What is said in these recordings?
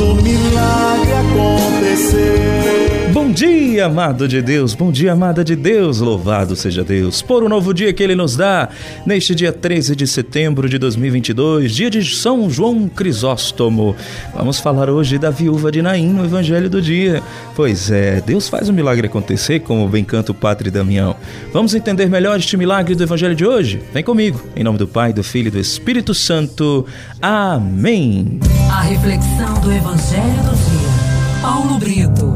o milagre acontecer. Bom dia, amado de Deus, bom dia, amada de Deus, louvado seja Deus por um novo dia que Ele nos dá, neste dia 13 de setembro de 2022, dia de São João Crisóstomo. Vamos falar hoje da viúva de Naim no Evangelho do dia. Pois é, Deus faz o um milagre acontecer, como bem canta o Padre Damião. Vamos entender melhor este milagre do Evangelho de hoje? Vem comigo, em nome do Pai, do Filho e do Espírito Santo. Amém. A reflexão do Evangelho do dia. Paulo Brito.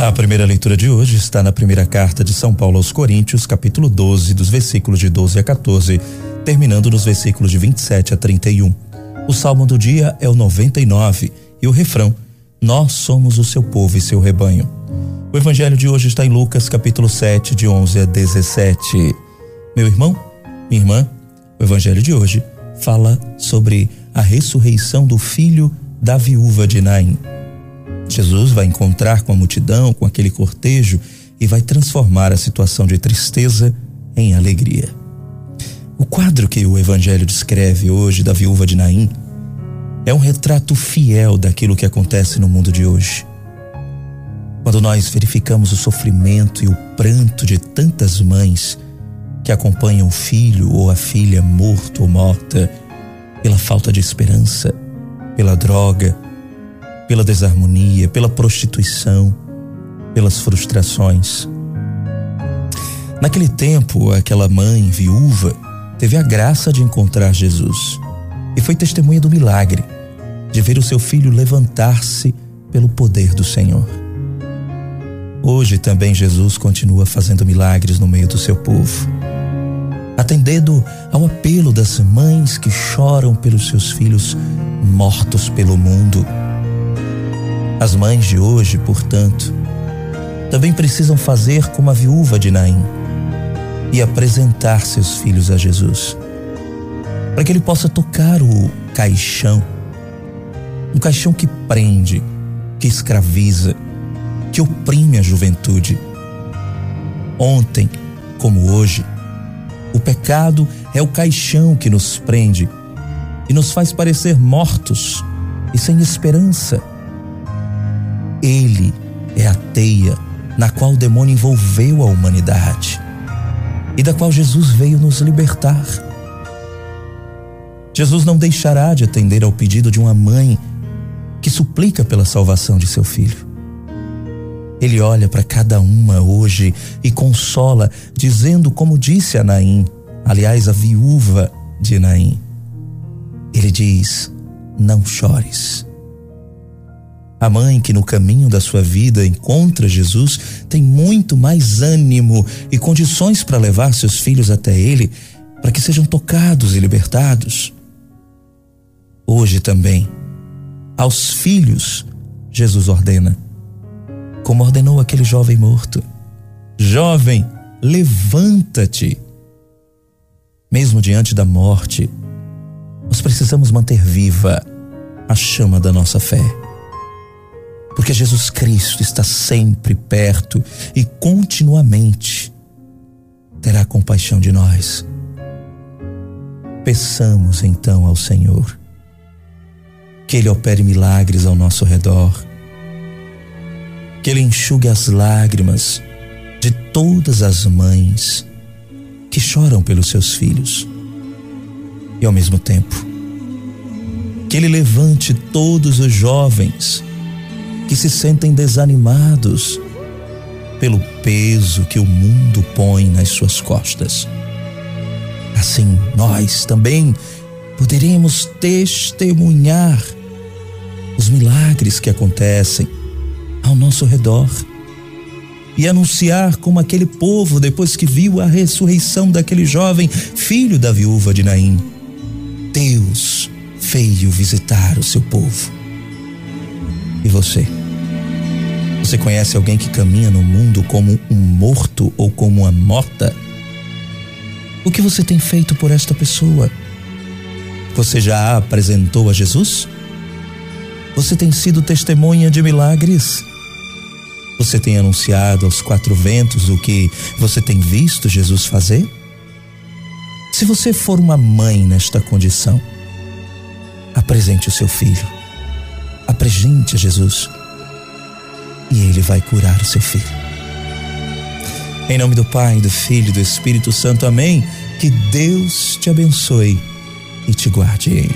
A primeira leitura de hoje está na primeira carta de São Paulo aos Coríntios, capítulo 12, dos versículos de 12 a 14, terminando nos versículos de 27 a 31. O salmo do dia é o 99 e o refrão: Nós somos o seu povo e seu rebanho. O evangelho de hoje está em Lucas, capítulo 7, de 11 a 17. Meu irmão, minha irmã, o evangelho de hoje fala sobre a ressurreição do filho da viúva de Naim. Jesus vai encontrar com a multidão, com aquele cortejo e vai transformar a situação de tristeza em alegria. O quadro que o Evangelho descreve hoje da viúva de Naim é um retrato fiel daquilo que acontece no mundo de hoje. Quando nós verificamos o sofrimento e o pranto de tantas mães que acompanham o filho ou a filha morto ou morta pela falta de esperança, pela droga, pela desarmonia, pela prostituição, pelas frustrações. Naquele tempo, aquela mãe viúva teve a graça de encontrar Jesus e foi testemunha do milagre de ver o seu filho levantar-se pelo poder do Senhor. Hoje também Jesus continua fazendo milagres no meio do seu povo, atendendo ao apelo das mães que choram pelos seus filhos mortos pelo mundo as mães de hoje, portanto, também precisam fazer como a viúva de Naim e apresentar seus filhos a Jesus, para que ele possa tocar o caixão, um caixão que prende, que escraviza, que oprime a juventude. Ontem, como hoje, o pecado é o caixão que nos prende e nos faz parecer mortos e sem esperança ele é a teia na qual o demônio envolveu a humanidade e da qual Jesus veio nos libertar. Jesus não deixará de atender ao pedido de uma mãe que suplica pela salvação de seu filho. Ele olha para cada uma hoje e consola, dizendo, como disse a Naim, aliás, a viúva de Naim. Ele diz: Não chores. A mãe que no caminho da sua vida encontra Jesus tem muito mais ânimo e condições para levar seus filhos até Ele, para que sejam tocados e libertados. Hoje também, aos filhos, Jesus ordena, como ordenou aquele jovem morto: Jovem, levanta-te. Mesmo diante da morte, nós precisamos manter viva a chama da nossa fé porque Jesus Cristo está sempre perto e continuamente terá compaixão de nós. Peçamos então ao Senhor que Ele opere milagres ao nosso redor, que Ele enxugue as lágrimas de todas as mães que choram pelos seus filhos e ao mesmo tempo que Ele levante todos os jovens que se sentem desanimados pelo peso que o mundo põe nas suas costas. Assim, nós também poderemos testemunhar os milagres que acontecem ao nosso redor e anunciar como aquele povo, depois que viu a ressurreição daquele jovem filho da viúva de Naim, Deus veio visitar o seu povo. E você? Você conhece alguém que caminha no mundo como um morto ou como uma morta? O que você tem feito por esta pessoa? Você já a apresentou a Jesus? Você tem sido testemunha de milagres? Você tem anunciado aos quatro ventos o que você tem visto Jesus fazer? Se você for uma mãe nesta condição, apresente o seu filho, apresente a Jesus e ele vai curar o seu filho. Em nome do Pai, do Filho e do Espírito Santo, amém. Que Deus te abençoe e te guarde.